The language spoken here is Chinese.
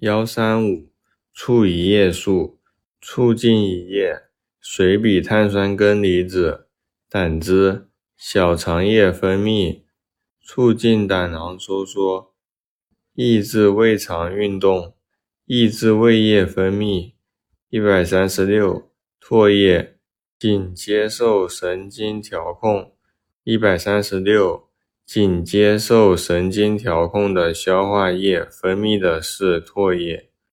幺三五促一叶素，促进一叶水比碳酸根离子胆汁小肠液分泌，促进胆囊收缩，抑制胃肠运动，抑制胃液分泌。一百三十六，唾液仅接受神经调控。一百三十六，仅接受神经调控的消化液分泌的是唾液。